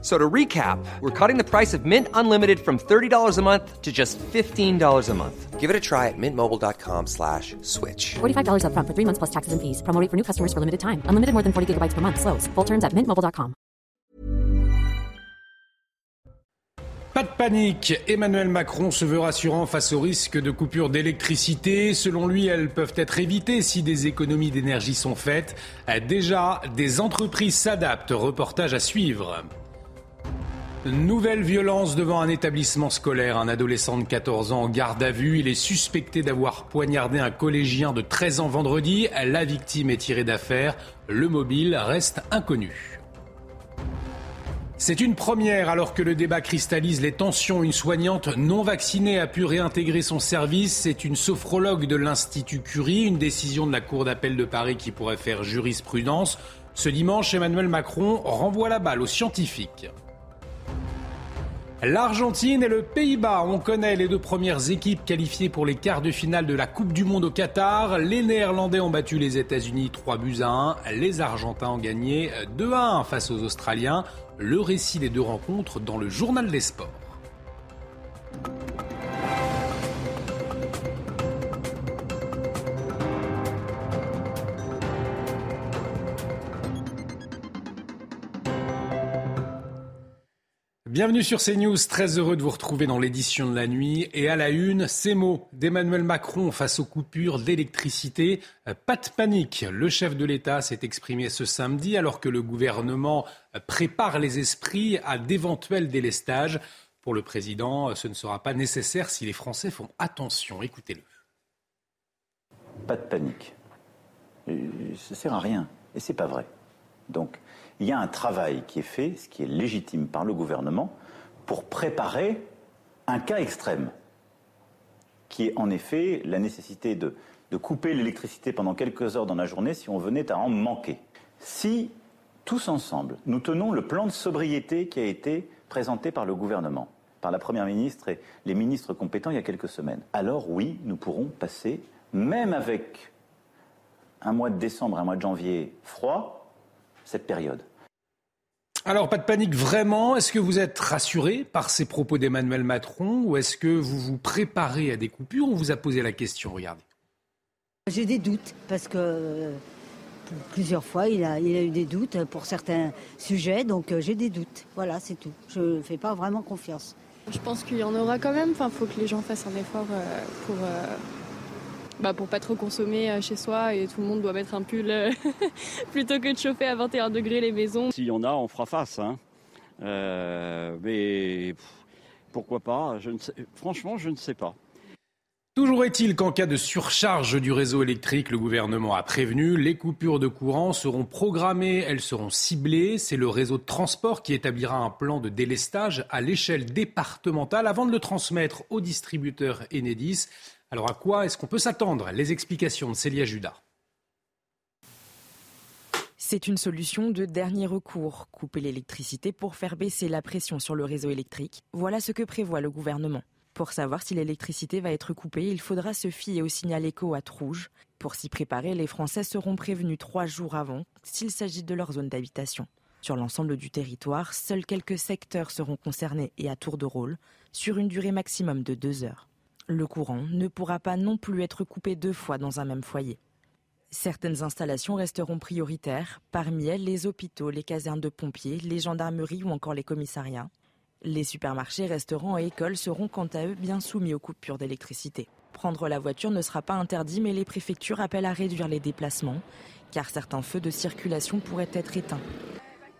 So to recap, we're cutting the price of Mint Unlimited from $30 a month to just $15 a month. Give it a try at mintmobile.com slash switch. $45 upfront for three months plus taxes and fees. Promo rate for new customers for limited time. Unlimited more than 40 gigabytes per month. Slows. Full terms at mintmobile.com. Pas de panique. Emmanuel Macron se veut rassurant face au risque de coupure d'électricité. Selon lui, elles peuvent être évitées si des économies d'énergie sont faites. Déjà, des entreprises s'adaptent. Reportage à suivre. Nouvelle violence devant un établissement scolaire. Un adolescent de 14 ans en garde à vue. Il est suspecté d'avoir poignardé un collégien de 13 ans vendredi. La victime est tirée d'affaire. Le mobile reste inconnu. C'est une première alors que le débat cristallise les tensions. Une soignante non vaccinée a pu réintégrer son service. C'est une sophrologue de l'Institut Curie, une décision de la Cour d'appel de Paris qui pourrait faire jurisprudence. Ce dimanche, Emmanuel Macron renvoie la balle aux scientifiques. L'Argentine et le Pays-Bas, on connaît les deux premières équipes qualifiées pour les quarts de finale de la Coupe du Monde au Qatar. Les Néerlandais ont battu les États-Unis 3 buts à 1. Les Argentins ont gagné 2 à 1 face aux Australiens. Le récit des deux rencontres dans le journal des sports. Bienvenue sur CNews, très heureux de vous retrouver dans l'édition de la nuit. Et à la une, ces mots d'Emmanuel Macron face aux coupures d'électricité. Pas de panique, le chef de l'État s'est exprimé ce samedi alors que le gouvernement prépare les esprits à d'éventuels délestages. Pour le président, ce ne sera pas nécessaire si les Français font attention. Écoutez-le. Pas de panique. Ça sert à rien. Et c'est pas vrai. Donc, il y a un travail qui est fait, ce qui est légitime par le gouvernement, pour préparer un cas extrême, qui est en effet la nécessité de, couper l'électricité pendant quelques heures dans la journée si on venait à en manquer. Si, tous ensemble, nous tenons le plan de sobriété qui a été présenté par le gouvernement, par la Première ministre et les ministres compétents il y a quelques semaines, alors oui, nous pourrons passer, même avec un mois de décembre, un mois de janvier froid, cette période. Alors, pas de panique vraiment. Est-ce que vous êtes rassuré par ces propos d'Emmanuel Macron ou est-ce que vous vous préparez à des coupures On vous a posé la question, regardez. J'ai des doutes parce que plusieurs fois, il a, il a eu des doutes pour certains sujets, donc euh, j'ai des doutes. Voilà, c'est tout. Je ne fais pas vraiment confiance. Je pense qu'il y en aura quand même. Enfin, il faut que les gens fassent un effort euh, pour, euh, bah, pour pas trop consommer euh, chez soi et tout le monde doit mettre un pull euh, plutôt que de chauffer à 21 degrés les maisons. S'il y en a, on fera face. Hein. Euh, mais pourquoi pas je ne sais, Franchement, je ne sais pas. Toujours est-il qu'en cas de surcharge du réseau électrique, le gouvernement a prévenu, les coupures de courant seront programmées, elles seront ciblées. C'est le réseau de transport qui établira un plan de délestage à l'échelle départementale avant de le transmettre au distributeur Enedis. Alors à quoi est-ce qu'on peut s'attendre? Les explications de Célia Judas. C'est une solution de dernier recours. Couper l'électricité pour faire baisser la pression sur le réseau électrique. Voilà ce que prévoit le gouvernement. Pour savoir si l'électricité va être coupée, il faudra se fier au signal éco à rouge. Pour s'y préparer, les Français seront prévenus trois jours avant s'il s'agit de leur zone d'habitation. Sur l'ensemble du territoire, seuls quelques secteurs seront concernés et à tour de rôle, sur une durée maximum de deux heures le courant ne pourra pas non plus être coupé deux fois dans un même foyer. Certaines installations resteront prioritaires, parmi elles les hôpitaux, les casernes de pompiers, les gendarmeries ou encore les commissariats. Les supermarchés, restaurants et écoles seront quant à eux bien soumis aux coupures d'électricité. Prendre la voiture ne sera pas interdit, mais les préfectures appellent à réduire les déplacements, car certains feux de circulation pourraient être éteints.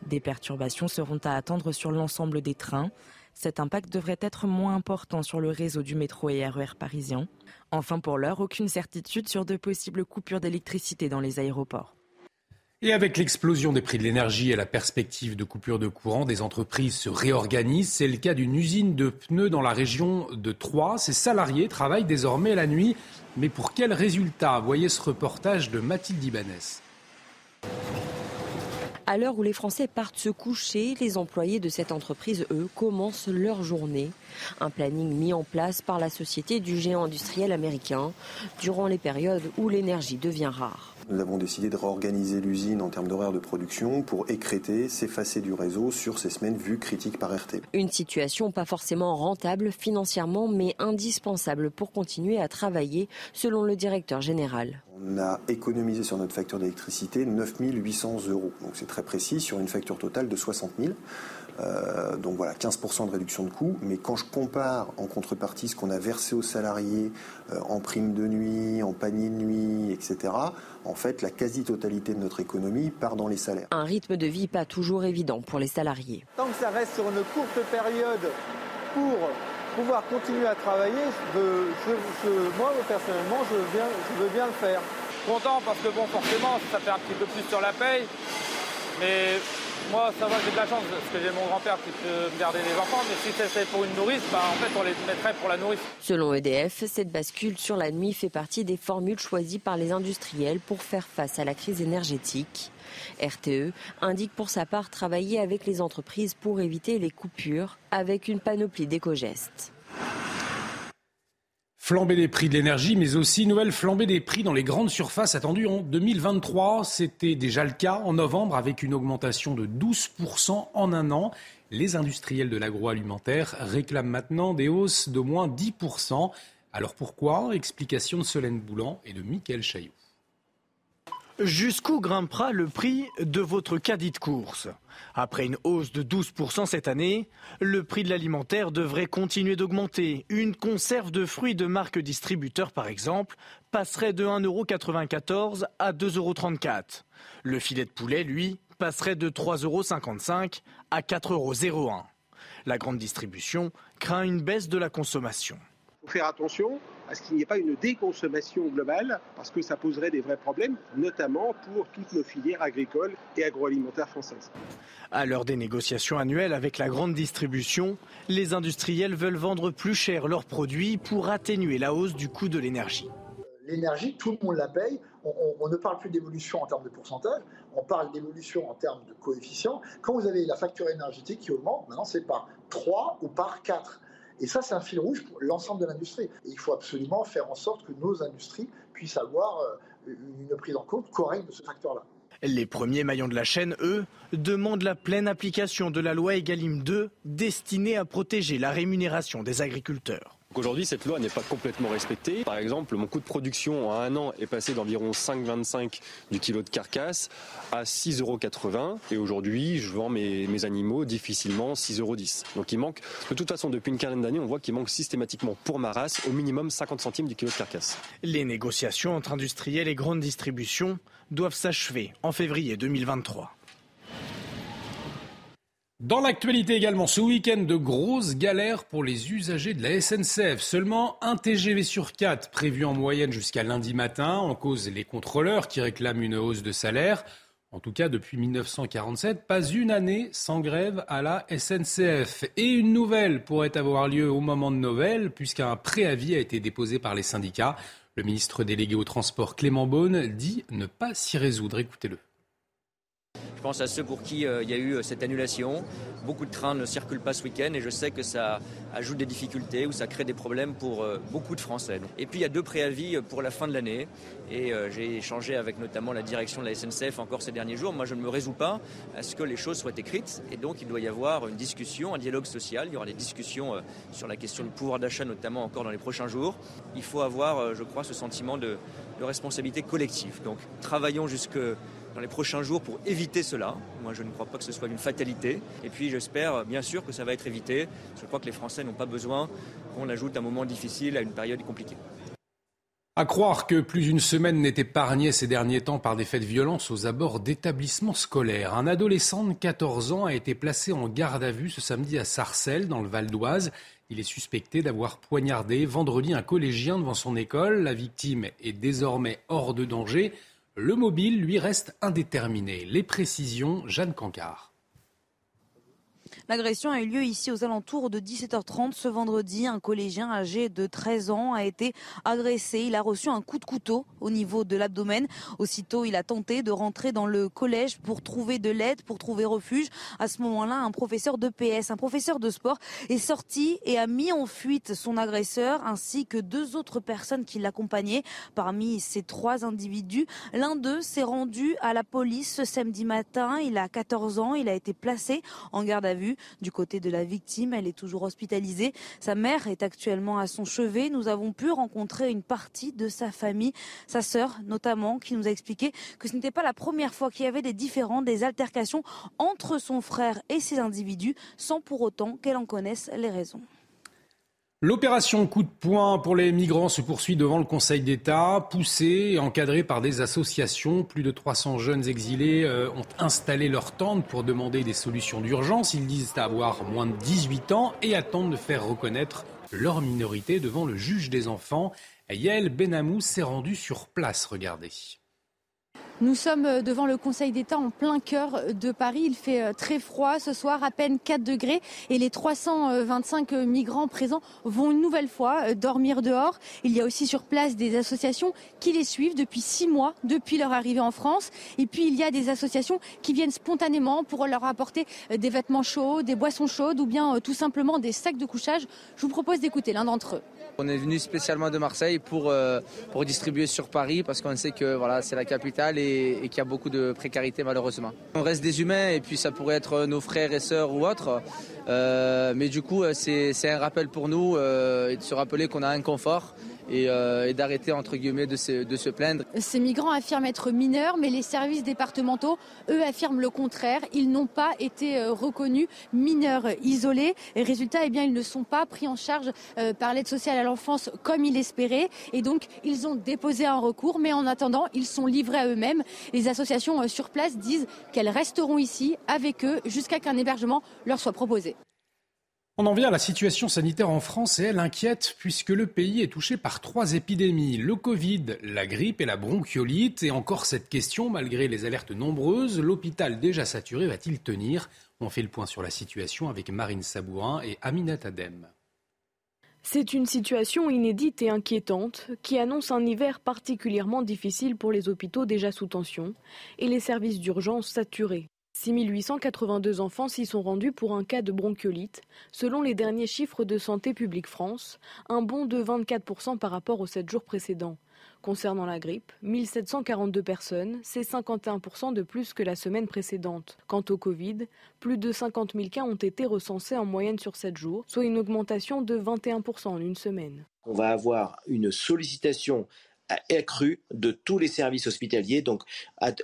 Des perturbations seront à attendre sur l'ensemble des trains, cet impact devrait être moins important sur le réseau du métro et RER parisien. Enfin, pour l'heure, aucune certitude sur de possibles coupures d'électricité dans les aéroports. Et avec l'explosion des prix de l'énergie et la perspective de coupure de courant, des entreprises se réorganisent. C'est le cas d'une usine de pneus dans la région de Troyes. Ses salariés travaillent désormais la nuit. Mais pour quel résultat? Voyez ce reportage de Mathilde Ibanez. À l'heure où les Français partent se coucher, les employés de cette entreprise, eux, commencent leur journée. Un planning mis en place par la société du géant industriel américain durant les périodes où l'énergie devient rare. Nous avons décidé de réorganiser l'usine en termes d'horaire de production pour écréter, s'effacer du réseau sur ces semaines vues critiques par RT. Une situation pas forcément rentable financièrement, mais indispensable pour continuer à travailler, selon le directeur général. On a économisé sur notre facture d'électricité 9 800 euros. Donc c'est très précis sur une facture totale de 60 000. Euh, donc voilà, 15% de réduction de coûts. Mais quand je compare en contrepartie ce qu'on a versé aux salariés euh, en prime de nuit, en panier de nuit, etc., en fait, la quasi-totalité de notre économie part dans les salaires. Un rythme de vie pas toujours évident pour les salariés. Tant que ça reste sur une courte période pour pouvoir continuer à travailler, moi personnellement, je veux, bien, je veux bien le faire. Content parce que bon, forcément, ça fait un petit peu plus sur la paye, mais moi, ça va, j'ai de la chance parce que j'ai mon grand-père qui peut me garder les enfants, mais si c'était pour une nourrice, bah, en fait, on les mettrait pour la nourrice. Selon EDF, cette bascule sur la nuit fait partie des formules choisies par les industriels pour faire face à la crise énergétique. RTE indique pour sa part travailler avec les entreprises pour éviter les coupures avec une panoplie d'éco-gestes. Flambée des prix de l'énergie, mais aussi nouvelle flambée des prix dans les grandes surfaces attendues en 2023. C'était déjà le cas en novembre avec une augmentation de 12% en un an. Les industriels de l'agroalimentaire réclament maintenant des hausses d'au moins 10%. Alors pourquoi? Explication de Solène Boulan et de Mickaël Chaillot. Jusqu'où grimpera le prix de votre caddie de course Après une hausse de 12% cette année, le prix de l'alimentaire devrait continuer d'augmenter. Une conserve de fruits de marque distributeur, par exemple, passerait de 1,94€ à 2,34€. Le filet de poulet, lui, passerait de 3,55€ à 4,01€. La grande distribution craint une baisse de la consommation. Faire attention à ce qu'il n'y ait pas une déconsommation globale, parce que ça poserait des vrais problèmes, notamment pour toutes nos filières agricoles et agroalimentaires françaises. À l'heure des négociations annuelles avec la grande distribution, les industriels veulent vendre plus cher leurs produits pour atténuer la hausse du coût de l'énergie. L'énergie, tout le monde la paye. On, on ne parle plus d'évolution en termes de pourcentage, on parle d'évolution en termes de coefficient. Quand vous avez la facture énergétique qui augmente, maintenant c'est par 3 ou par 4. Et ça, c'est un fil rouge pour l'ensemble de l'industrie. il faut absolument faire en sorte que nos industries puissent avoir euh, une prise en compte correcte de ce facteur-là. Les premiers maillons de la chaîne, eux, demandent la pleine application de la loi Egalim 2 destinée à protéger la rémunération des agriculteurs. Aujourd'hui, cette loi n'est pas complètement respectée. Par exemple, mon coût de production en un an est passé d'environ 5,25 du kilo de carcasse à 6,80 euros. Et aujourd'hui, je vends mes, animaux difficilement 6,10 euros. Donc il manque, de toute façon, depuis une quinzaine d'années, on voit qu'il manque systématiquement pour ma race au minimum 50 centimes du kilo de carcasse. Les négociations entre industriels et grandes distributions doivent s'achever en février 2023. Dans l'actualité également, ce week-end de grosses galères pour les usagers de la SNCF. Seulement un TGV sur 4 prévu en moyenne jusqu'à lundi matin. En cause les contrôleurs qui réclament une hausse de salaire. En tout cas, depuis 1947, pas une année sans grève à la SNCF. Et une nouvelle pourrait avoir lieu au moment de Noël, puisqu'un préavis a été déposé par les syndicats. Le ministre délégué au transport Clément Beaune dit ne pas s'y résoudre. Écoutez-le. Je pense à ceux pour qui euh, il y a eu euh, cette annulation. Beaucoup de trains ne circulent pas ce week-end et je sais que ça ajoute des difficultés ou ça crée des problèmes pour euh, beaucoup de Français. Et puis il y a deux préavis pour la fin de l'année et j'ai échangé avec notamment la direction de la SNCF encore ces derniers jours. Moi je ne me résous pas à ce que les choses soient écrites et donc il doit y avoir une discussion, un dialogue social. Il y aura des discussions sur la question du pouvoir d'achat notamment encore dans les prochains jours. Il faut avoir, je crois, ce sentiment de, de responsabilité collective. Donc travaillons jusque dans les prochains jours pour éviter cela. Moi, je ne crois pas que ce soit une fatalité. Et puis, j'espère bien sûr que ça va être évité. Je crois que les Français n'ont pas besoin qu'on ajoute un moment difficile à une période compliquée. À croire que plus d'une semaine n'est épargnée ces derniers temps par des faits de violence aux abords d'établissements scolaires. Un adolescent de 14 ans a été placé en garde à vue ce samedi à Sarcelles, dans le Val d'Oise. Il est suspecté d'avoir poignardé vendredi un collégien devant son école. La victime est désormais hors de danger. Le mobile, lui, reste indéterminé. Les précisions, Jeanne Cancard. L'agression a eu lieu ici aux alentours de 17h30 ce vendredi. Un collégien âgé de 13 ans a été agressé. Il a reçu un coup de couteau au niveau de l'abdomen. Aussitôt, il a tenté de rentrer dans le collège pour trouver de l'aide, pour trouver refuge. À ce moment-là, un professeur de PS, un professeur de sport, est sorti et a mis en fuite son agresseur ainsi que deux autres personnes qui l'accompagnaient. Parmi ces trois individus, l'un d'eux s'est rendu à la police ce samedi matin. Il a 14 ans. Il a été placé en garde à vue. Du côté de la victime, elle est toujours hospitalisée. Sa mère est actuellement à son chevet. Nous avons pu rencontrer une partie de sa famille, sa sœur notamment, qui nous a expliqué que ce n'était pas la première fois qu'il y avait des différends, des altercations entre son frère et ces individus, sans pour autant qu'elle en connaisse les raisons. L'opération coup de poing pour les migrants se poursuit devant le Conseil d'État, poussée et encadrée par des associations. Plus de 300 jeunes exilés euh, ont installé leur tente pour demander des solutions d'urgence. Ils disent avoir moins de 18 ans et attendent de faire reconnaître leur minorité devant le juge des enfants. Yael Benamou s'est rendu sur place. Regardez. Nous sommes euh, devant le Conseil d'État en plein cœur de Paris. Il fait euh, très froid ce soir, à peine 4 degrés, et les 325 migrants présents vont une nouvelle fois euh, dormir dehors. Il y a aussi sur place des associations qui les suivent depuis six mois, depuis leur arrivée en France. Et puis il y a des associations qui viennent spontanément pour leur apporter des vêtements chauds, des boissons chaudes ou bien tout simplement des sacs de couchage. Je vous propose d'écouter l'un d'entre eux. On est venu spécialement de Marseille pour, euh, pour distribuer sur Paris parce qu'on sait que voilà, c'est la capitale et, qu'il y a beaucoup de précarité malheureusement. On reste des humains et puis ça pourrait être nos frères et sœurs ou autres. Euh, mais du coup, c'est un rappel pour nous euh, de se rappeler qu'on a un confort euh, et, d'arrêter entre guillemets de se, de se, plaindre. Ces migrants affirment être mineurs, mais les services départementaux, eux, affirment le contraire. Ils n'ont pas été euh, reconnus mineurs isolés. Et résultat, eh bien, ils ne sont pas pris en charge euh, par l'aide sociale à l'enfance comme ils l'espéraient. Et donc, ils ont déposé un recours, mais en attendant, ils sont livrés à eux-mêmes. Les associations sur place disent qu'elles resteront ici avec eux jusqu'à qu'un hébergement leur soit proposé. On en vient à la situation sanitaire en France et elle inquiète puisque le pays est touché par trois épidémies, le Covid, la grippe et la bronchiolite. Et encore cette question, malgré les alertes nombreuses, l'hôpital déjà saturé va-t-il tenir? On fait le point sur la situation avec Marine Sabourin et Aminat Adem. C'est une situation inédite et inquiétante qui annonce un hiver particulièrement difficile pour les hôpitaux déjà sous tension et les services d'urgence saturés. 6882 enfants s'y sont rendus pour un cas de bronchiolite, selon les derniers chiffres de Santé publique France, un bond de 24% par rapport aux 7 jours précédents. Concernant la grippe, 1742 personnes, c'est 51% de plus que la semaine précédente. Quant au Covid, plus de 50 000 cas ont été recensés en moyenne sur 7 jours, soit une augmentation de 21% en une semaine. On va avoir une sollicitation accrue de tous les services hospitaliers, donc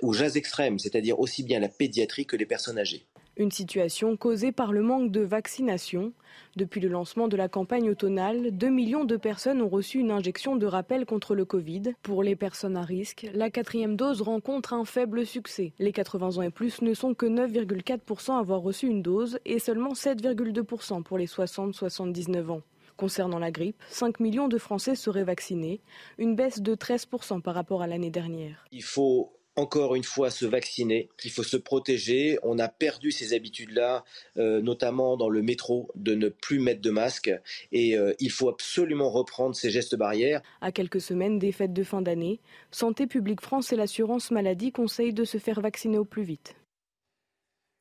aux âges extrêmes, c'est-à-dire aussi bien la pédiatrie que les personnes âgées. Une situation causée par le manque de vaccination. Depuis le lancement de la campagne automnale, 2 millions de personnes ont reçu une injection de rappel contre le Covid. Pour les personnes à risque, la quatrième dose rencontre un faible succès. Les 80 ans et plus ne sont que 9,4% à avoir reçu une dose et seulement 7,2% pour les 60-79 ans. Concernant la grippe, 5 millions de Français seraient vaccinés, une baisse de 13% par rapport à l'année dernière. Il faut encore une fois se vacciner, il faut se protéger. On a perdu ces habitudes-là, euh, notamment dans le métro, de ne plus mettre de masque. Et euh, il faut absolument reprendre ces gestes barrières. À quelques semaines des fêtes de fin d'année, Santé publique France et l'assurance maladie conseillent de se faire vacciner au plus vite.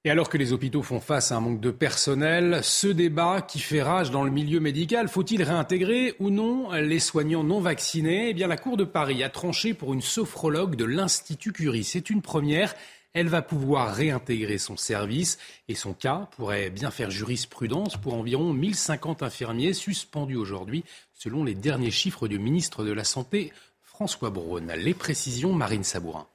Et alors que les hôpitaux font face à un manque de personnel, ce débat qui fait rage dans le milieu médical, faut-il réintégrer ou non les soignants non vaccinés? Eh bien, la Cour de Paris a tranché pour une sophrologue de l'Institut Curie. C'est une première. Elle va pouvoir réintégrer son service et son cas pourrait bien faire jurisprudence pour environ 1050 infirmiers suspendus aujourd'hui, selon les derniers chiffres du ministre de la Santé, François Braun. Les précisions, Marine Sabourin.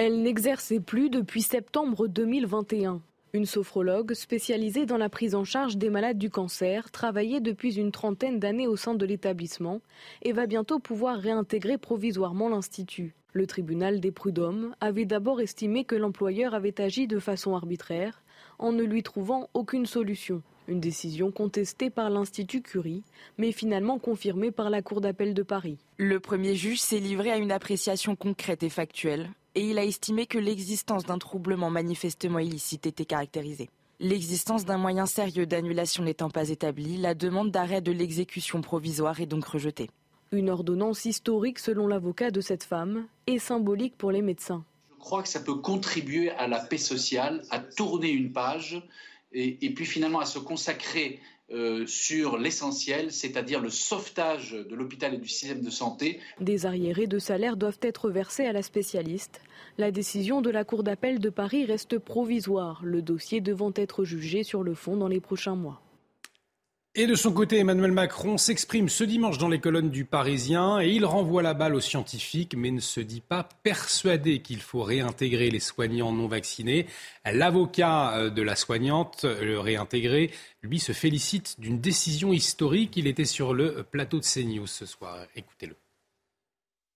Elle n'exerçait plus depuis septembre 2021. Une sophrologue spécialisée dans la prise en charge des malades du cancer travaillait depuis une trentaine d'années au sein de l'établissement et va bientôt pouvoir réintégrer provisoirement l'Institut. Le tribunal des prud'hommes avait d'abord estimé que l'employeur avait agi de façon arbitraire en ne lui trouvant aucune solution. Une décision contestée par l'Institut Curie, mais finalement confirmée par la Cour d'appel de Paris. Le premier juge s'est livré à une appréciation concrète et factuelle et il a estimé que l'existence d'un troublement manifestement illicite était caractérisée. L'existence d'un moyen sérieux d'annulation n'étant pas établie, la demande d'arrêt de l'exécution provisoire est donc rejetée. Une ordonnance historique selon l'avocat de cette femme et symbolique pour les médecins. Je crois que ça peut contribuer à la paix sociale, à tourner une page et, puis finalement à se consacrer euh, sur l'essentiel, c'est-à-dire le sauvetage de l'hôpital et du système de santé. Des arriérés de salaire doivent être versés à la spécialiste. La décision de la Cour d'appel de Paris reste provisoire, le dossier devant être jugé sur le fond dans les prochains mois. Et de son côté, Emmanuel Macron s'exprime ce dimanche dans les colonnes du Parisien et il renvoie la balle aux scientifiques, mais ne se dit pas persuadé qu'il faut réintégrer les soignants non vaccinés. L'avocat euh, de la soignante, le réintégré, lui se félicite d'une décision historique. Il était sur le plateau de CNews ce soir. Écoutez-le.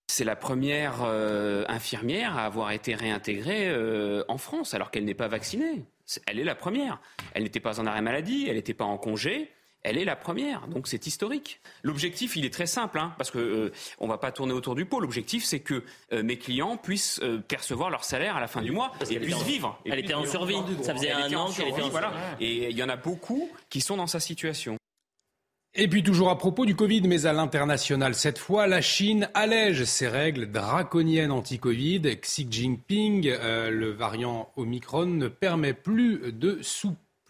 C'est la première euh, infirmière à avoir été réintégrée euh, en France alors qu'elle n'est pas vaccinée. Elle est la première. Elle n'était pas en arrêt maladie, elle n'était pas en congé. Elle est la première, donc c'est historique. L'objectif, il est très simple, hein, parce que euh, on va pas tourner autour du pot. L'objectif, c'est que mes clients puissent percevoir leur salaire à la fin du mois et puissent vivre. elle était en survie. Ça faisait un an qu'elle était en survie. Et il y en a beaucoup qui sont dans sa situation. Et puis toujours à propos du Covid, mais à l'international cette fois, la Chine allège ses règles draconiennes anti-Covid. Xi Jinping, euh, le variant Omicron, ne permet plus de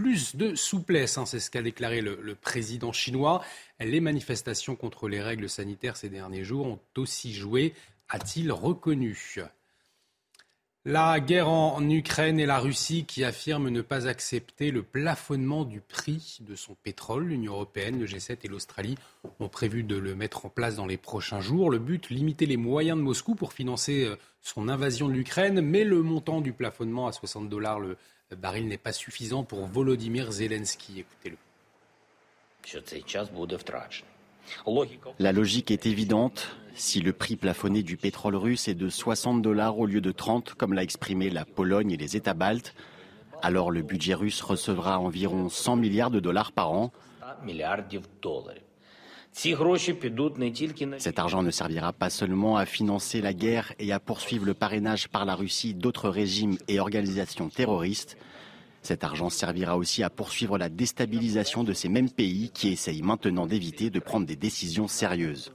plus de souplesse, hein, c'est ce qu'a déclaré le, président chinois. Les manifestations contre les règles sanitaires ces derniers jours ont aussi joué, a-t-il reconnu. La guerre en Ukraine et la Russie qui affirment ne pas accepter le plafonnement du prix de son pétrole. L'Union européenne, le G7 et l'Australie ont prévu de le mettre en place dans les prochains jours. Le but, limiter les moyens de Moscou pour financer euh, son invasion de l'Ukraine. Mais le montant du plafonnement à 60 dollars le baril n'est pas suffisant pour Volodymyr Zelensky. Écoutez-le. La logique est évidente. Si le prix plafonné du pétrole russe est de 60 dollars au lieu de 30, comme l'a exprimé la Pologne et les États baltes, alors le budget russe recevra environ 100 milliards de dollars par an. Cet argent ne servira pas seulement à financer la guerre et à poursuivre le parrainage par la Russie d'autres régimes et organisations terroristes. Cet argent servira aussi à poursuivre la déstabilisation de ces mêmes pays qui essayent maintenant d'éviter de prendre des décisions sérieuses.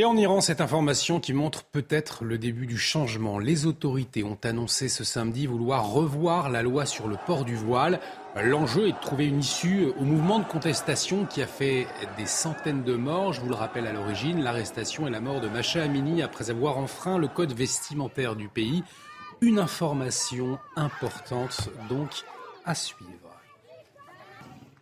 Et en Iran, cette information qui montre peut-être le début du changement. Les autorités ont annoncé ce samedi vouloir revoir la loi sur le port du voile. L'enjeu est de trouver une issue au mouvement de contestation qui a fait des centaines de morts. Je vous le rappelle à l'origine, l'arrestation et la mort de Macha Amini après avoir enfreint le code vestimentaire du pays. Une information importante donc à suivre.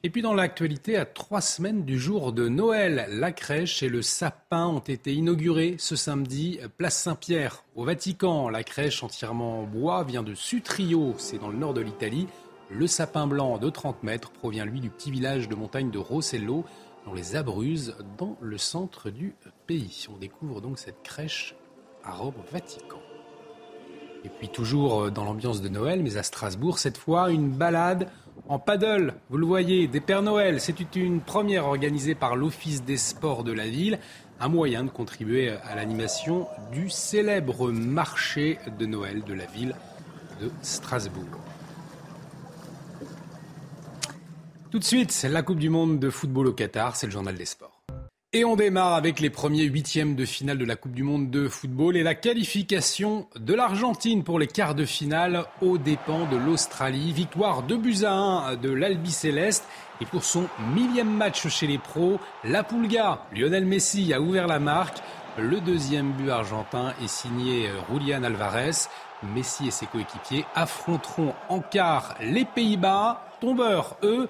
Et puis dans l'actualité, à trois semaines du jour de Noël, la crèche et le sapin ont été inaugurés ce samedi, place Saint-Pierre, au Vatican. La crèche entièrement en bois vient de Sutrio, c'est dans le nord de l'Italie. Le sapin blanc de 30 mètres provient lui du petit village de montagne de Rossello, dans les Abruzes, dans le centre du pays. On découvre donc cette crèche à Rome, Vatican. Et puis toujours dans l'ambiance de Noël, mais à Strasbourg, cette fois, une balade en paddle, vous le voyez, des Pères Noël. C'est une première organisée par l'Office des sports de la ville, un moyen de contribuer à l'animation du célèbre marché de Noël de la ville de Strasbourg. Tout de suite, la Coupe du Monde de football au Qatar, c'est le journal des sports. Et on démarre avec les premiers huitièmes de finale de la Coupe du Monde de football et la qualification de l'Argentine pour les quarts de finale aux dépens de l'Australie. Victoire de buts à 1 de l'Albi Céleste. Et pour son millième match chez les pros, la Pulga, Lionel Messi a ouvert la marque. Le deuxième but argentin est signé Julian Alvarez. Messi et ses coéquipiers affronteront en quart les Pays-Bas. Tombeurs, eux,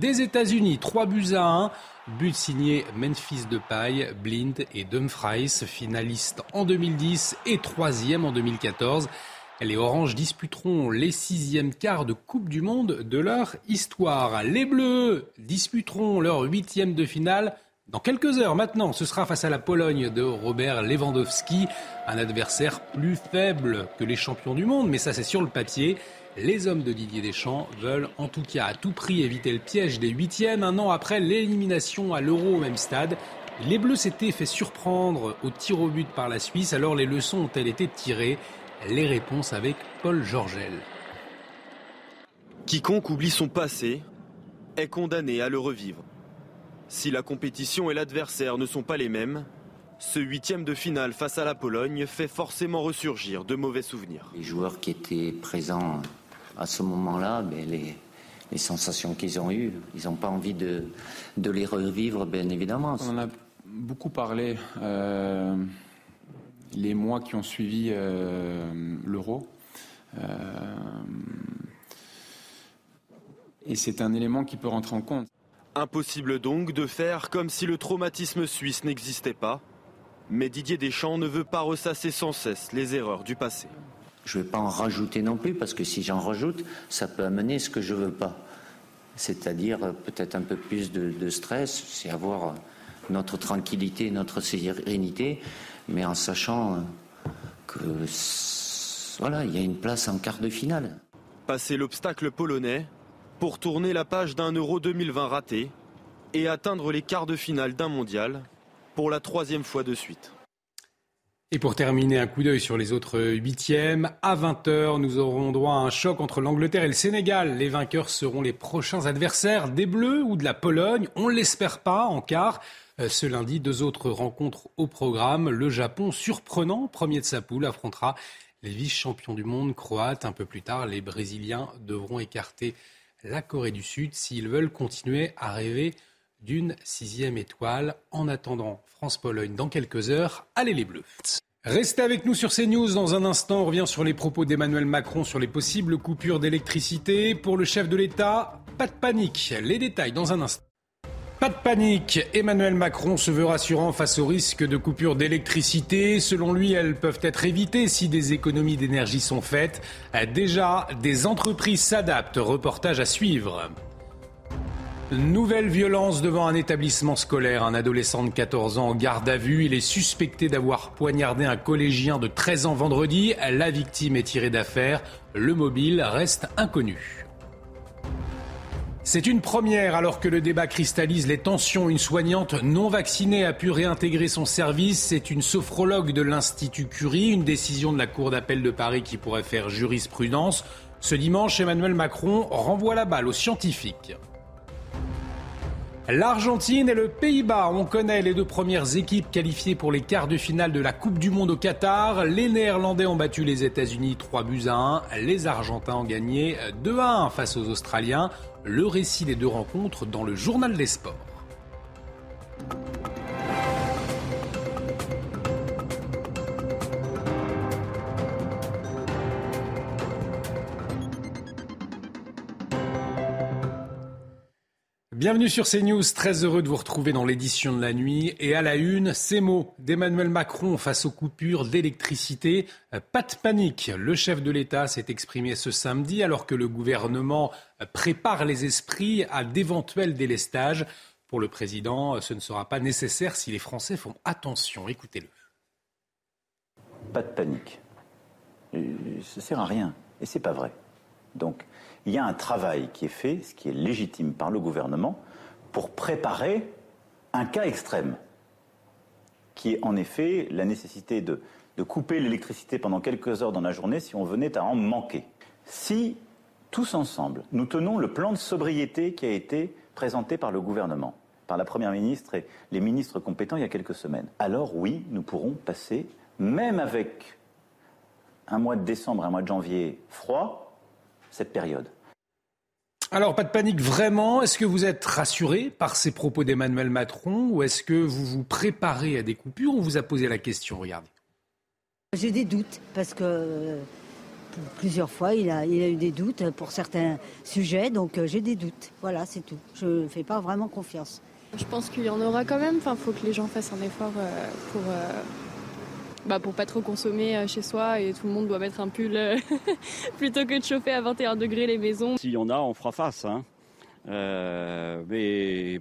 des États-Unis. Trois buts à 1. But signé Memphis Depay, Blind et Dumfries, finalistes en 2010 et troisième en 2014. Les Oranges disputeront les sixièmes quarts de Coupe du Monde de leur histoire. Les Bleus disputeront leur huitième de finale dans quelques heures maintenant. Ce sera face à la Pologne de Robert Lewandowski, un adversaire plus faible que les champions du monde, mais ça c'est sur le papier. Les hommes de Didier Deschamps veulent en tout cas à tout prix éviter le piège des huitièmes un an après l'élimination à l'Euro au même stade. Les Bleus s'étaient fait surprendre au tir au but par la Suisse, alors les leçons ont-elles été tirées? Les réponses avec Paul Georgel. Quiconque oublie son passé est condamné à le revivre. Si la compétition et l'adversaire ne sont pas les mêmes, ce huitième de finale face à la Pologne fait forcément ressurgir de mauvais souvenirs. Les joueurs qui étaient présents à ce moment-là, ben, les, les sensations qu'ils ont eues, ils n'ont pas envie de, de, les revivre, bien évidemment. On en a beaucoup parlé euh, les mois qui ont suivi euh, l'euro. Euh, et c'est un élément qui peut rentrer en compte. Impossible donc de faire comme si le traumatisme suisse n'existait pas mais Didier Deschamps ne veut pas ressasser sans cesse les erreurs du passé. Je ne vais pas en rajouter non plus, parce que si j'en rajoute, ça peut amener ce que je ne veux pas. C'est-à-dire euh, peut-être un peu plus de, stress, c'est avoir notre tranquillité, notre sérénité, mais en sachant euh, que voilà, il y a une place en quart de finale. Passer l'obstacle polonais pour tourner la page d'un Euro 2020 raté et atteindre les quarts de finale d'un mondial pour la troisième fois de suite. Et pour terminer, un coup d'œil sur les autres huitièmes. À 20h, nous aurons droit à un choc entre l'Angleterre et le Sénégal. Les vainqueurs seront les prochains adversaires des Bleus ou de la Pologne. On ne l'espère pas en quart. Euh, ce lundi, deux autres rencontres au programme. Le Japon, surprenant, premier de sa poule, affrontera les vice-champions du monde croates. Un peu plus tard, les Brésiliens devront écarter la Corée du Sud s'ils veulent continuer à rêver d'une sixième étoile. En attendant France-Pologne dans quelques heures, allez les Bleus. Restez avec nous sur CNews. Dans un instant, on revient sur les propos d'Emmanuel Macron sur les possibles coupures d'électricité. Pour le chef de l'État, pas de panique. Les détails dans un instant. Pas de panique. Emmanuel Macron se veut rassurant face au risque de coupures d'électricité. Selon lui, elles peuvent être évitées si des économies d'énergie sont faites. Déjà, des entreprises s'adaptent. Reportage à suivre. Nouvelle violence devant un établissement scolaire. Un adolescent de 14 ans en garde à vue. Il est suspecté d'avoir poignardé un collégien de 13 ans vendredi. La victime est tirée d'affaire. Le mobile reste inconnu. C'est une première alors que le débat cristallise les tensions. Une soignante non vaccinée a pu réintégrer son service. C'est une sophrologue de l'Institut Curie, une décision de la Cour d'appel de Paris qui pourrait faire jurisprudence. Ce dimanche, Emmanuel Macron renvoie la balle aux scientifiques. L'Argentine et le Pays-Bas, on connaît les deux premières équipes qualifiées pour les quarts de finale de la Coupe du Monde au Qatar. Les Néerlandais ont battu les États-Unis 3 buts à 1. Les Argentins ont gagné 2 à 1 face aux Australiens. Le récit des deux rencontres dans le journal des sports. Bienvenue sur CNews, très heureux de vous retrouver dans l'édition de la nuit. Et à la une, ces mots d'Emmanuel Macron face aux coupures d'électricité. Pas de panique, le chef de l'État s'est exprimé ce samedi alors que le gouvernement prépare les esprits à d'éventuels délestages. Pour le président, ce ne sera pas nécessaire si les Français font attention. Écoutez-le. Pas de panique. Euh, ça sert à rien. Et c'est pas vrai. Donc, il y a un travail qui est fait, ce qui est légitime par le gouvernement, pour préparer un cas extrême, qui est en effet la nécessité de, couper l'électricité pendant quelques heures dans la journée si on venait à en manquer. Si, tous ensemble, nous tenons le plan de sobriété qui a été présenté par le gouvernement, par la Première ministre et les ministres compétents il y a quelques semaines, alors oui, nous pourrons passer, même avec un mois de décembre, un mois de janvier froid, cette période. Alors, pas de panique vraiment. Est-ce que vous êtes rassuré par ces propos d'Emmanuel Macron ou est-ce que vous vous préparez à des coupures On vous a posé la question, regardez? J'ai des doutes parce que plusieurs fois, il a, il a eu des doutes pour certains sujets, donc euh, j'ai des doutes. Voilà, c'est tout. Je ne fais pas vraiment confiance. Je pense qu'il y en aura quand même. Enfin, faut que les gens fassent un effort euh, pour euh, bah, pour pas trop consommer euh, chez soi et tout le monde doit mettre un pull euh, plutôt que de chauffer à 21 degrés les maisons. S'il y en a, on fera face. Hein. Euh, mais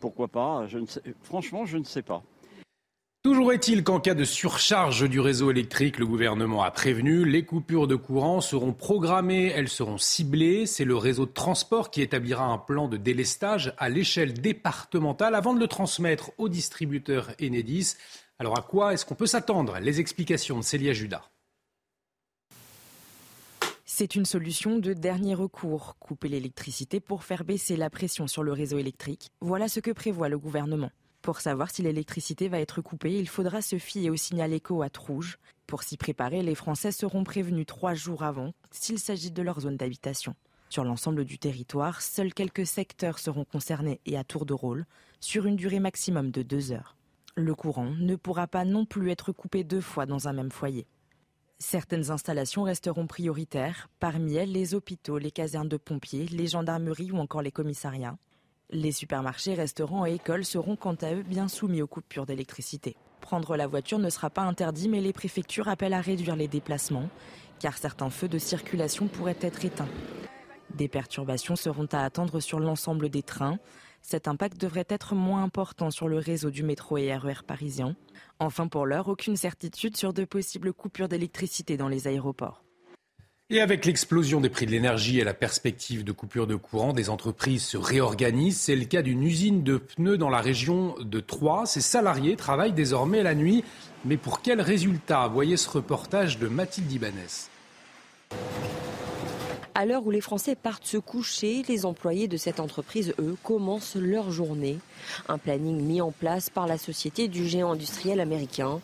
pourquoi pas je ne sais, Franchement, je ne sais pas. Toujours est-il qu'en cas de surcharge du réseau électrique, le gouvernement a prévenu, les coupures de courant seront programmées, elles seront ciblées. C'est le réseau de transport qui établira un plan de délestage à l'échelle départementale avant de le transmettre au distributeur Enedis. Alors à quoi est-ce qu'on peut s'attendre? Les explications de Célia Judas. C'est une solution de dernier recours, couper l'électricité pour faire baisser la pression sur le réseau électrique. Voilà ce que prévoit le gouvernement. Pour savoir si l'électricité va être coupée, il faudra se fier au signal éco à rouge. Pour s'y préparer, les Français seront prévenus trois jours avant s'il s'agit de leur zone d'habitation. Sur l'ensemble du territoire, seuls quelques secteurs seront concernés et à tour de rôle, sur une durée maximum de deux heures. Le courant ne pourra pas non plus être coupé deux fois dans un même foyer. Certaines installations resteront prioritaires, parmi elles les hôpitaux, les casernes de pompiers, les gendarmeries ou encore les commissariats. Les supermarchés, restaurants et écoles seront quant à eux bien soumis aux coupures d'électricité. Prendre la voiture ne sera pas interdit, mais les préfectures appellent à réduire les déplacements, car certains feux de circulation pourraient être éteints. Des perturbations seront à attendre sur l'ensemble des trains. Cet impact devrait être moins important sur le réseau du métro et RER parisien. Enfin, pour l'heure, aucune certitude sur de possibles coupures d'électricité dans les aéroports. Et avec l'explosion des prix de l'énergie et la perspective de coupure de courant, des entreprises se réorganisent. C'est le cas d'une usine de pneus dans la région de Troyes. Ses salariés travaillent désormais la nuit. Mais pour quels résultats Voyez ce reportage de Mathilde Ibanez. À l'heure où les Français partent se coucher, les employés de cette entreprise, eux, commencent leur journée. Un planning mis en place par la société du géant industriel américain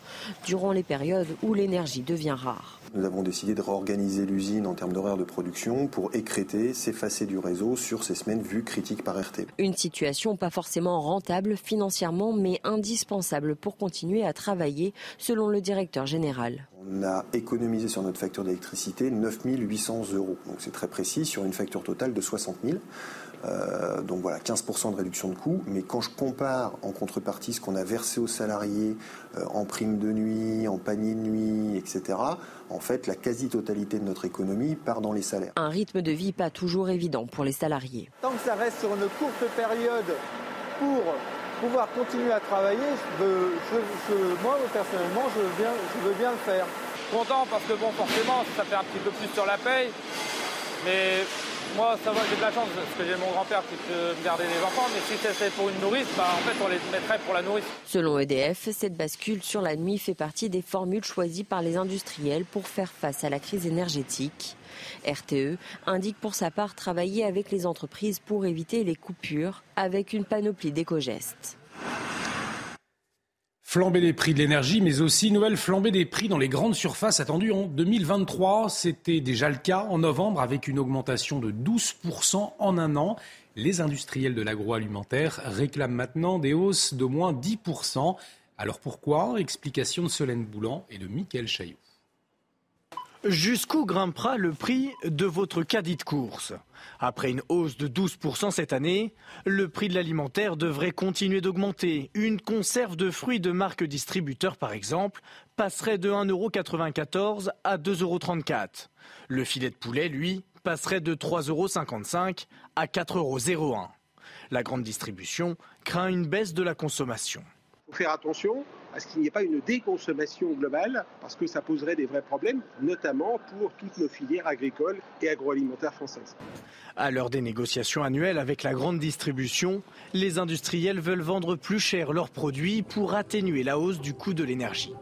durant les périodes où l'énergie devient rare. Nous avons décidé de réorganiser l'usine en termes d'horaire de production pour écréter, s'effacer du réseau sur ces semaines vues critiques par RT. Une situation pas forcément rentable financièrement, mais indispensable pour continuer à travailler, selon le directeur général. On a économisé sur notre facture d'électricité 9 800 euros. Donc c'est très précis sur une facture totale de 60 000. Euh, donc voilà, 15% de réduction de coûts. Mais quand je compare en contrepartie ce qu'on a versé aux salariés euh, en prime de nuit, en panier de nuit, etc., en fait, la quasi-totalité de notre économie part dans les salaires. Un rythme de vie pas toujours évident pour les salariés. Tant que ça reste sur une courte période pour pouvoir continuer à travailler, moi personnellement, je veux, bien, je veux bien le faire. Content parce que bon, forcément, ça fait un petit peu plus sur la paye, mais moi, ça va, j'ai de la chance parce que j'ai mon grand-père qui peut me garder les enfants, mais si c'était pour une nourrice, bah, en fait, on les mettrait pour la nourrice. Selon EDF, cette bascule sur la nuit fait partie des formules choisies par les industriels pour faire face à la crise énergétique. RTE indique pour sa part travailler avec les entreprises pour éviter les coupures avec une panoplie d'éco-gestes. Flambée des prix de l'énergie, mais aussi nouvelle flambée des prix dans les grandes surfaces attendues en 2023. C'était déjà le cas en novembre avec une augmentation de 12% en un an. Les industriels de l'agroalimentaire réclament maintenant des hausses d'au moins 10%. Alors pourquoi? Explication de Solène Boulan et de Mickaël Chaillot. Jusqu'où grimpera le prix de votre caddie de course? Après une hausse de 12% cette année, le prix de l'alimentaire devrait continuer d'augmenter. Une conserve de fruits de marque distributeur, par exemple, passerait de 1,94€ à 2,34€. Le filet de poulet, lui, passerait de 3,55€ à 4,01€. La grande distribution craint une baisse de la consommation. Faire attention à ce qu'il n'y ait pas une déconsommation globale, parce que ça poserait des vrais problèmes, notamment pour toutes nos filières agricoles et agroalimentaires françaises. À l'heure des négociations annuelles avec la grande distribution, les industriels veulent vendre plus cher leurs produits pour atténuer la hausse du coût de l'énergie.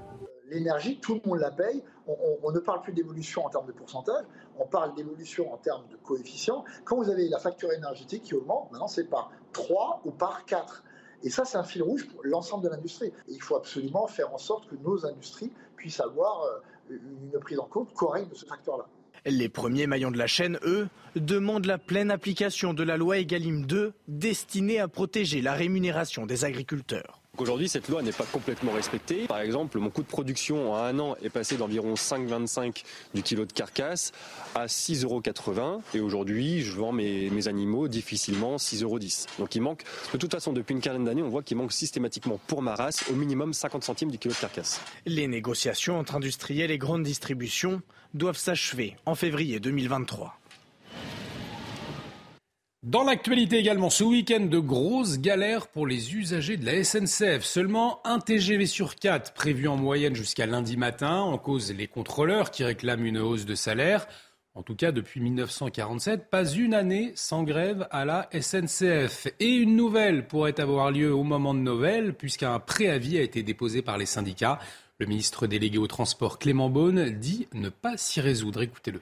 L'énergie, tout le monde la paye. On, ne parle plus d'évolution en termes de pourcentage, on parle d'évolution en termes de coefficient. Quand vous avez la facture énergétique qui augmente, maintenant c'est par 3 ou par 4. Et ça, c'est un fil rouge pour l'ensemble de l'industrie. Et il faut absolument faire en sorte que nos industries puissent avoir euh, une prise en compte correcte de ce facteur-là. Les premiers maillons de la chaîne, eux, demandent la pleine application de la loi Egalim 2 destinée à protéger la rémunération des agriculteurs. Aujourd'hui, cette loi n'est pas complètement respectée. Par exemple, mon coût de production en un an est passé d'environ 5,25 du kilo de carcasse à 6,80 euros. Et aujourd'hui, je vends mes, animaux difficilement 6,10 euros. Donc il manque, de toute façon, depuis une quinzaine d'années, on voit qu'il manque systématiquement pour ma race au minimum 50 centimes du kilo de carcasse. Les négociations entre industriels et grandes distributions doivent s'achever en février 2023. Dans l'actualité également, ce week-end de grosses galères pour les usagers de la SNCF. Seulement un TGV sur quatre prévu en moyenne jusqu'à lundi matin. En cause les contrôleurs qui réclament une hausse de salaire. En tout cas, depuis 1947, pas une année sans grève à la SNCF. Et une nouvelle pourrait avoir lieu au moment de Noël, puisqu'un préavis a été déposé par les syndicats. Le ministre délégué au transport Clément Beaune dit ne pas s'y résoudre. Écoutez-le.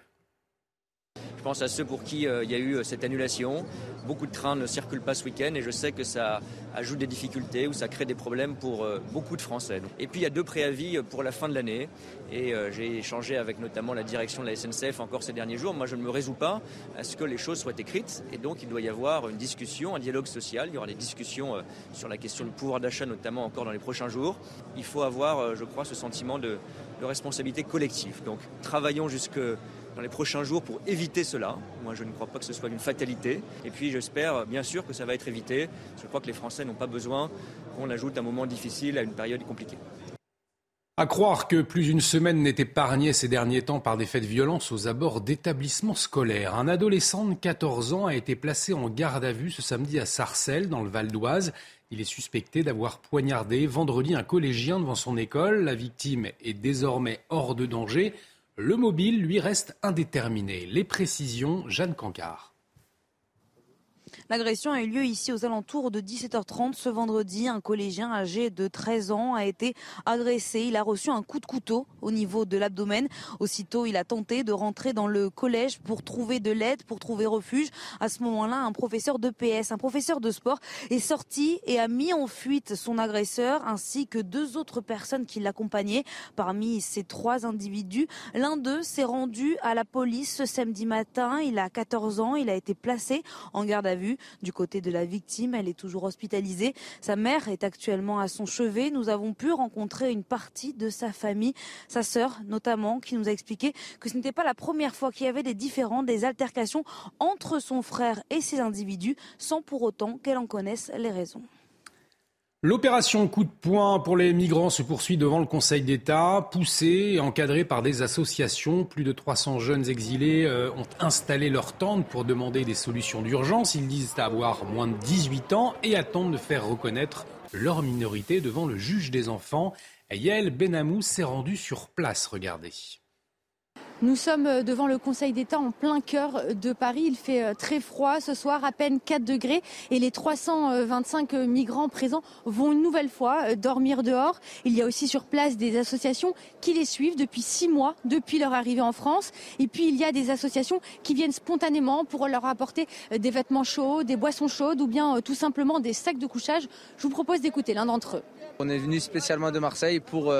Pense à ceux pour qui euh, il y a eu cette annulation. Beaucoup de trains ne circulent pas ce week-end et je sais que ça ajoute des difficultés ou ça crée des problèmes pour beaucoup de Français. Et puis il y a deux préavis pour la fin de l'année et j'ai échangé avec notamment la direction de la SNCF encore ces derniers jours. Moi je ne me résous pas à ce que les choses soient écrites et donc il doit y avoir une discussion, un dialogue social. Il y aura des discussions sur la question du pouvoir d'achat notamment encore dans les prochains jours. Il faut avoir, je crois, ce sentiment de de responsabilité collective. Donc travaillons jusque dans les prochains jours pour éviter cela. Moi, je ne crois pas que ce soit une fatalité. Et puis, j'espère bien sûr que ça va être évité. Je crois que les Français n'ont pas besoin qu'on ajoute un moment difficile à une période compliquée. À croire que plus d'une semaine n'est épargnée ces derniers temps par des faits de violence aux abords d'établissements scolaires. Un adolescent de 14 ans a été placé en garde à vue ce samedi à Sarcelles, dans le Val d'Oise. Il est suspecté d'avoir poignardé vendredi un collégien devant son école. La victime est désormais hors de danger. Le mobile, lui, reste indéterminé. Les précisions, Jeanne Cancard. L'agression a eu lieu ici aux alentours de 17h30 ce vendredi. Un collégien âgé de 13 ans a été agressé. Il a reçu un coup de couteau au niveau de l'abdomen. Aussitôt, il a tenté de rentrer dans le collège pour trouver de l'aide, pour trouver refuge. À ce moment-là, un professeur de PS, un professeur de sport, est sorti et a mis en fuite son agresseur ainsi que deux autres personnes qui l'accompagnaient. Parmi ces trois individus, l'un d'eux s'est rendu à la police ce samedi matin. Il a 14 ans. Il a été placé en garde à vue. Du côté de la victime, elle est toujours hospitalisée. Sa mère est actuellement à son chevet. Nous avons pu rencontrer une partie de sa famille, sa sœur notamment, qui nous a expliqué que ce n'était pas la première fois qu'il y avait des différends, des altercations entre son frère et ces individus, sans pour autant qu'elle en connaisse les raisons. L'opération coup de poing pour les migrants se poursuit devant le Conseil d'État, poussée et encadrée par des associations. Plus de 300 jeunes exilés euh, ont installé leur tente pour demander des solutions d'urgence. Ils disent avoir moins de 18 ans et attendent de faire reconnaître leur minorité devant le juge des enfants. Yael Benamou s'est rendu sur place. Regardez. Nous sommes euh, devant le Conseil d'État en plein cœur de Paris. Il fait euh, très froid ce soir, à peine 4 degrés, et les 325 migrants présents vont une nouvelle fois euh, dormir dehors. Il y a aussi sur place des associations qui les suivent depuis six mois, depuis leur arrivée en France. Et puis il y a des associations qui viennent spontanément pour leur apporter des vêtements chauds, des boissons chaudes ou bien tout simplement des sacs de couchage. Je vous propose d'écouter l'un d'entre eux. On est venu spécialement de Marseille pour,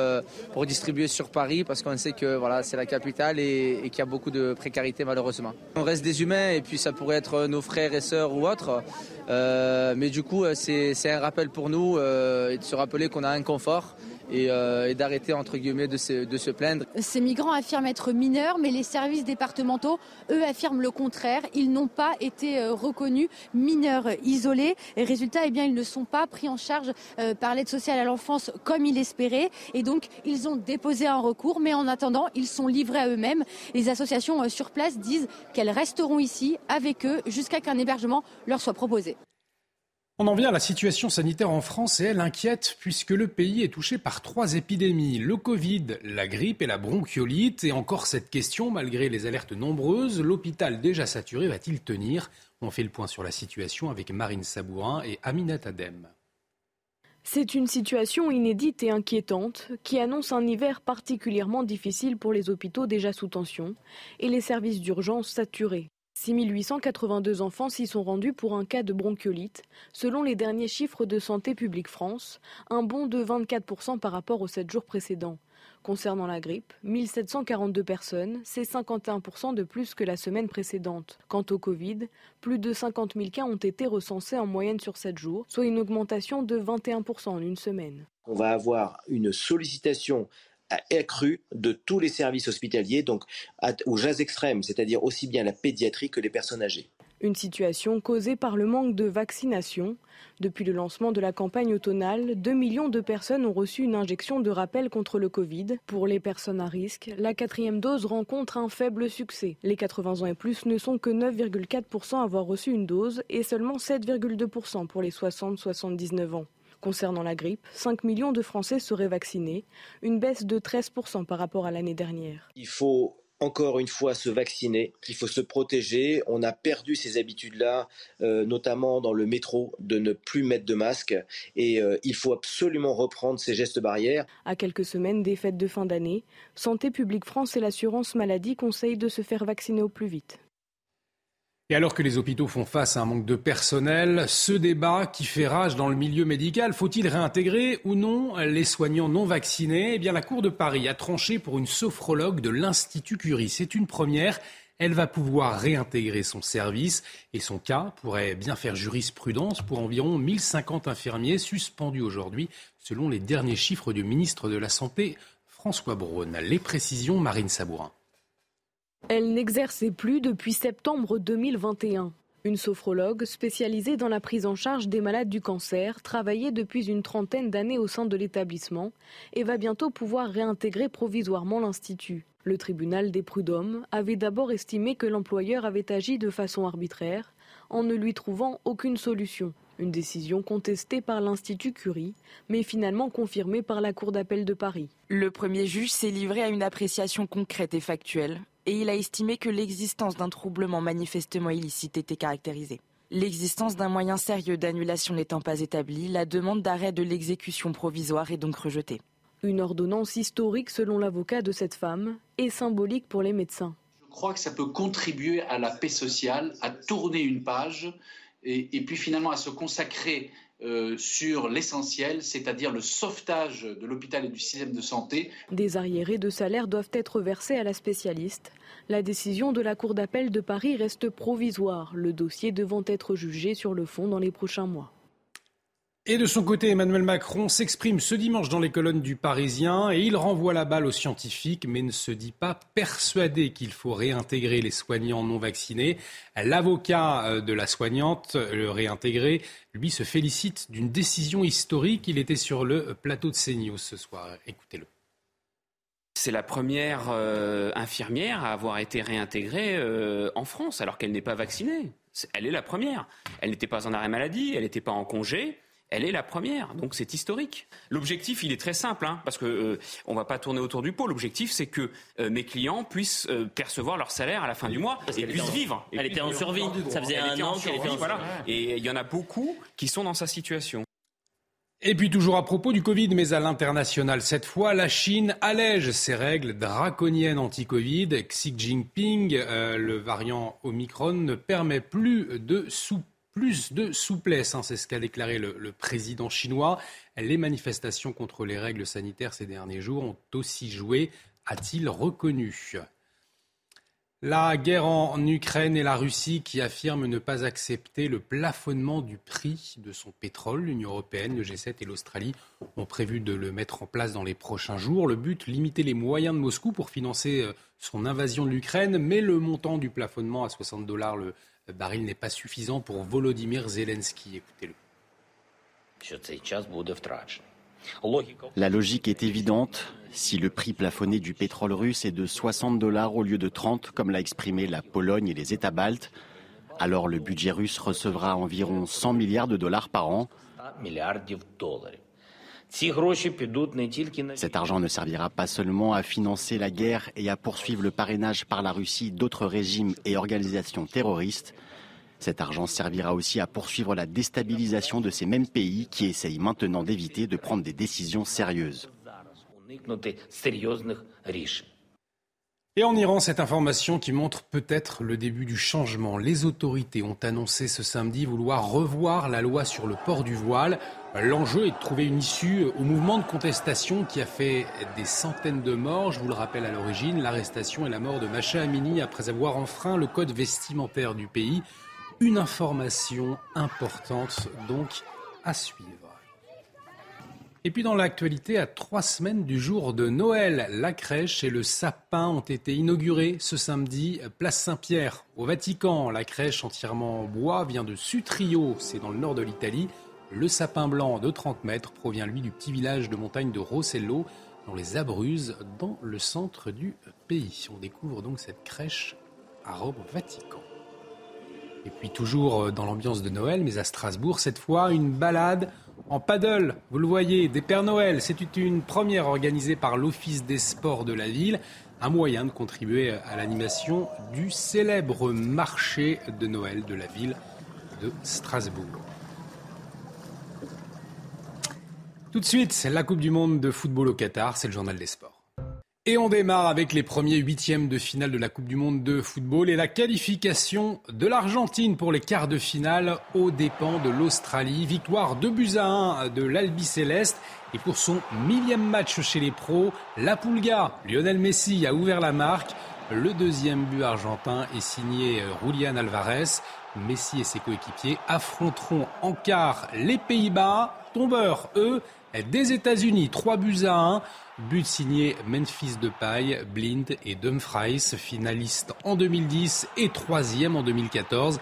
pour distribuer sur Paris parce qu'on sait que c'est la capitale et, qu'il y a beaucoup de précarité malheureusement. On reste des humains et puis ça pourrait être nos frères et sœurs ou autres. Euh, mais du coup, c'est un rappel pour nous euh, de se rappeler qu'on a un confort euh, et, d'arrêter entre guillemets de se, plaindre. Ces migrants affirment être mineurs, mais les services départementaux, eux, affirment le contraire. Ils n'ont pas été euh, reconnus mineurs isolés. Résultat, eh bien, ils ne sont pas pris en charge euh, par l'aide sociale à l'enfance comme ils l'espéraient. Et donc, ils ont déposé un recours, mais en attendant, ils sont livrés à eux-mêmes. Les associations sur place disent qu'elles resteront ici avec eux jusqu'à qu'un hébergement leur soit proposé. On en vient à la situation sanitaire en France et elle inquiète puisque le pays est touché par trois épidémies, le Covid, la grippe et la bronchiolite. Et encore cette question, malgré les alertes nombreuses, l'hôpital déjà saturé va-t-il tenir? On fait le point sur la situation avec Marine Sabourin et Aminat Adem. C'est une situation inédite et inquiétante qui annonce un hiver particulièrement difficile pour les hôpitaux déjà sous tension et les services d'urgence saturés. 6882 enfants s'y sont rendus pour un cas de bronchiolite, selon les derniers chiffres de Santé publique France, un bond de 24% par rapport aux 7 jours précédents. Concernant la grippe, 1742 personnes, c'est 51% de plus que la semaine précédente. Quant au Covid, plus de 50 000 cas ont été recensés en moyenne sur 7 jours, soit une augmentation de 21% en une semaine. On va avoir une sollicitation accrue de tous les services hospitaliers, donc aux jazz extrêmes, c'est-à-dire aussi bien la pédiatrie que les personnes âgées. Une situation causée par le manque de vaccination. Depuis le lancement de la campagne automnale, 2 millions de personnes ont reçu une injection de rappel contre le Covid. Pour les personnes à risque, la quatrième dose rencontre un faible succès. Les 80 ans et plus ne sont que 9,4% à avoir reçu une dose et seulement 7,2% pour les 60-79 ans. Concernant la grippe, 5 millions de Français seraient vaccinés, une baisse de 13% par rapport à l'année dernière. Il faut encore une fois se vacciner, il faut se protéger. On a perdu ces habitudes-là, euh, notamment dans le métro, de ne plus mettre de masque. Et euh, il faut absolument reprendre ces gestes barrières. À quelques semaines des fêtes de fin d'année, Santé publique France et l'assurance maladie conseillent de se faire vacciner au plus vite. Et alors que les hôpitaux font face à un manque de personnel, ce débat qui fait rage dans le milieu médical, faut-il réintégrer ou non les soignants non vaccinés? Eh bien, la Cour de Paris a tranché pour une sophrologue de l'Institut Curie. C'est une première. Elle va pouvoir réintégrer son service et son cas pourrait bien faire jurisprudence pour environ 1050 infirmiers suspendus aujourd'hui, selon les derniers chiffres du ministre de la Santé, François Braun. Les précisions, Marine Sabourin. Elle n'exerçait plus depuis septembre 2021. Une sophrologue spécialisée dans la prise en charge des malades du cancer travaillait depuis une trentaine d'années au sein de l'établissement et va bientôt pouvoir réintégrer provisoirement l'Institut. Le tribunal des prud'hommes avait d'abord estimé que l'employeur avait agi de façon arbitraire en ne lui trouvant aucune solution. Une décision contestée par l'Institut Curie, mais finalement confirmée par la Cour d'appel de Paris. Le premier juge s'est livré à une appréciation concrète et factuelle et il a estimé que l'existence d'un troublement manifestement illicite était caractérisée. L'existence d'un moyen sérieux d'annulation n'étant pas établie, la demande d'arrêt de l'exécution provisoire est donc rejetée. Une ordonnance historique selon l'avocat de cette femme et symbolique pour les médecins. Je crois que ça peut contribuer à la paix sociale, à tourner une page et, et puis finalement à se consacrer euh, sur l'essentiel, c'est-à-dire le sauvetage de l'hôpital et du système de santé. Des arriérés de salaire doivent être versés à la spécialiste. La décision de la Cour d'appel de Paris reste provisoire, le dossier devant être jugé sur le fond dans les prochains mois. Et de son côté, Emmanuel Macron s'exprime ce dimanche dans les colonnes du Parisien et il renvoie la balle aux scientifiques, mais ne se dit pas persuadé qu'il faut réintégrer les soignants non vaccinés. L'avocat euh, de la soignante, le réintégré, lui se félicite d'une décision historique. Il était sur le plateau de CNews ce soir. Écoutez-le. C'est la première euh, infirmière à avoir été réintégrée euh, en France alors qu'elle n'est pas vaccinée. Elle est la première. Elle n'était pas en arrêt maladie, elle n'était pas en congé elle est la première, donc c'est historique. L'objectif, il est très simple, hein, parce que euh, on va pas tourner autour du pot. L'objectif, c'est que euh, mes clients puissent euh, percevoir leur salaire à la fin du mois et puissent vivre. elle était en survie. Ça faisait un an qu'elle était en survie. Et il y en a beaucoup qui sont dans sa situation. Et puis toujours à propos du Covid, mais à l'international cette fois, la Chine allège ses règles draconiennes anti-Covid. Xi Jinping, le variant Omicron, ne permet plus de souper plus de souplesse, hein, c'est ce qu'a déclaré le, président chinois. Les manifestations contre les règles sanitaires ces derniers jours ont aussi joué, a-t-il reconnu. La guerre en Ukraine et la Russie qui affirment ne pas accepter le plafonnement du prix de son pétrole. L'Union européenne, le G7 et l'Australie ont prévu de le mettre en place dans les prochains jours. Le but, limiter les moyens de Moscou pour financer euh, son invasion de l'Ukraine, mais le montant du plafonnement à 60 dollars le le baril n'est pas suffisant pour Volodymyr Zelensky. Écoutez-le. La logique est évidente. Si le prix plafonné du pétrole russe est de 60 dollars au lieu de 30, comme l'a exprimé la Pologne et les États baltes, alors le budget russe recevra environ 100 milliards de dollars par an. Cet argent ne servira pas seulement à financer la guerre et à poursuivre le parrainage par la Russie d'autres régimes et organisations terroristes. Cet argent servira aussi à poursuivre la déstabilisation de ces mêmes pays qui essayent maintenant d'éviter de prendre des décisions sérieuses. Et en Iran, cette information qui montre peut-être le début du changement. Les autorités ont annoncé ce samedi vouloir revoir la loi sur le port du voile. L'enjeu est de trouver une issue au mouvement de contestation qui a fait des centaines de morts. Je vous le rappelle à l'origine, l'arrestation et la mort de Macha Amini après avoir enfreint le code vestimentaire du pays. Une information importante donc à suivre. Et puis dans l'actualité, à trois semaines du jour de Noël, la crèche et le sapin ont été inaugurés ce samedi, place Saint-Pierre, au Vatican. La crèche entièrement en bois vient de Sutrio, c'est dans le nord de l'Italie. Le sapin blanc de 30 mètres provient lui du petit village de montagne de Rossello, dans les Abruzes, dans le centre du pays. On découvre donc cette crèche à Rome, Vatican. Et puis toujours dans l'ambiance de Noël, mais à Strasbourg, cette fois, une balade en paddle, vous le voyez, des Pères Noël. C'est une première organisée par l'Office des sports de la ville, un moyen de contribuer à l'animation du célèbre marché de Noël de la ville de Strasbourg. Tout de suite, la Coupe du Monde de football au Qatar, c'est le journal des sports. Et on démarre avec les premiers huitièmes de finale de la Coupe du Monde de football et la qualification de l'Argentine pour les quarts de finale aux dépens de l'Australie. Victoire 2 buts à 1 de l'Albi Céleste. Et pour son millième match chez les pros, la Pulga, Lionel Messi a ouvert la marque. Le deuxième but argentin est signé Julian Alvarez. Messi et ses coéquipiers affronteront en quart les Pays-Bas. Tombeurs, eux, des États-Unis. 3 buts à 1. But signé Memphis Depay, Blind et Dumfries, finalistes en 2010 et troisième en 2014.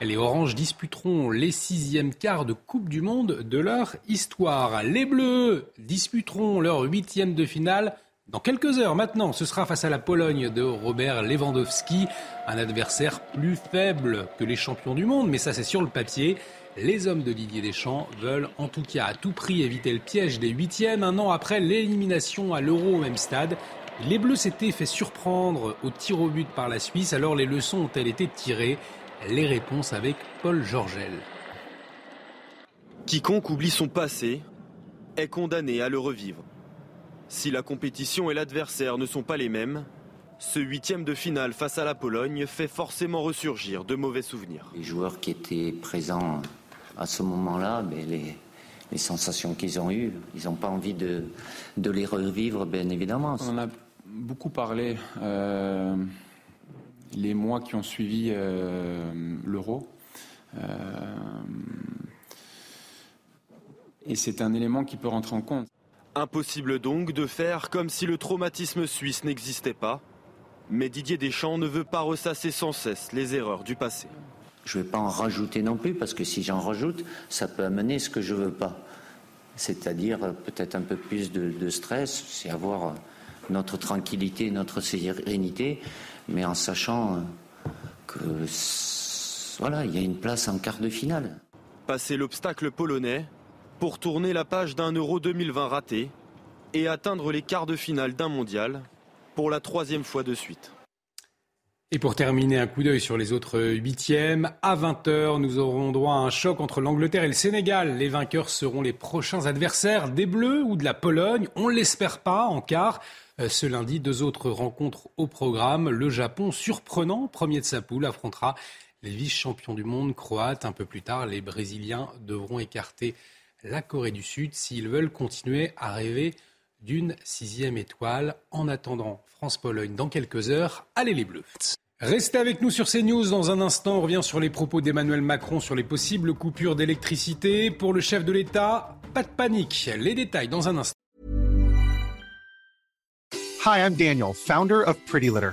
Les Oranges disputeront les sixièmes quarts de Coupe du Monde de leur histoire. Les Bleus disputeront leur huitième de finale dans quelques heures maintenant. Ce sera face à la Pologne de Robert Lewandowski, un adversaire plus faible que les champions du monde, mais ça c'est sur le papier. Les hommes de Didier Deschamps veulent en tout cas à tout prix éviter le piège des huitièmes un an après l'élimination à l'Euro au même stade. Les Bleus s'étaient fait surprendre au tir au but par la Suisse, alors les leçons ont-elles été tirées? Les réponses avec Paul Georgel. Quiconque oublie son passé est condamné à le revivre. Si la compétition et l'adversaire ne sont pas les mêmes, ce huitième de finale face à la Pologne fait forcément ressurgir de mauvais souvenirs. Les joueurs qui étaient présents à ce moment-là, mais les, sensations qu'ils ont eues, ils n'ont pas envie de, les revivre, bien évidemment. On a beaucoup parlé euh, les mois qui ont suivi euh, l'euro. Euh, et c'est un élément qui peut rentrer en compte. Impossible donc de faire comme si le traumatisme suisse n'existait pas. Mais Didier Deschamps ne veut pas ressasser sans cesse les erreurs du passé. Je ne vais pas en rajouter non plus, parce que si j'en rajoute, ça peut amener ce que je ne veux pas. C'est-à-dire peut-être un peu plus de, stress, c'est avoir notre tranquillité, notre sérénité, mais en sachant que voilà, il y a une place en quart de finale. Passer l'obstacle polonais pour tourner la page d'un Euro 2020 raté et atteindre les quarts de finale d'un mondial pour la troisième fois de suite. Et pour terminer, un coup d'œil sur les autres huitièmes. À 20h, nous aurons droit à un choc entre l'Angleterre et le Sénégal. Les vainqueurs seront les prochains adversaires des Bleus ou de la Pologne. On ne l'espère pas en quart. Euh, ce lundi, deux autres rencontres au programme. Le Japon, surprenant, premier de sa poule, affrontera les vice-champions du monde croates. Un peu plus tard, les Brésiliens devront écarter la Corée du Sud s'ils veulent continuer à rêver d'une sixième étoile. En attendant, France-Pologne dans quelques heures. Allez les Bleus. Restez avec nous sur CNews. Dans un instant, on revient sur les propos d'Emmanuel Macron sur les possibles coupures d'électricité. Pour le chef de l'État, pas de panique. Les détails dans un instant. Hi, I'm Daniel, founder of Pretty Litter.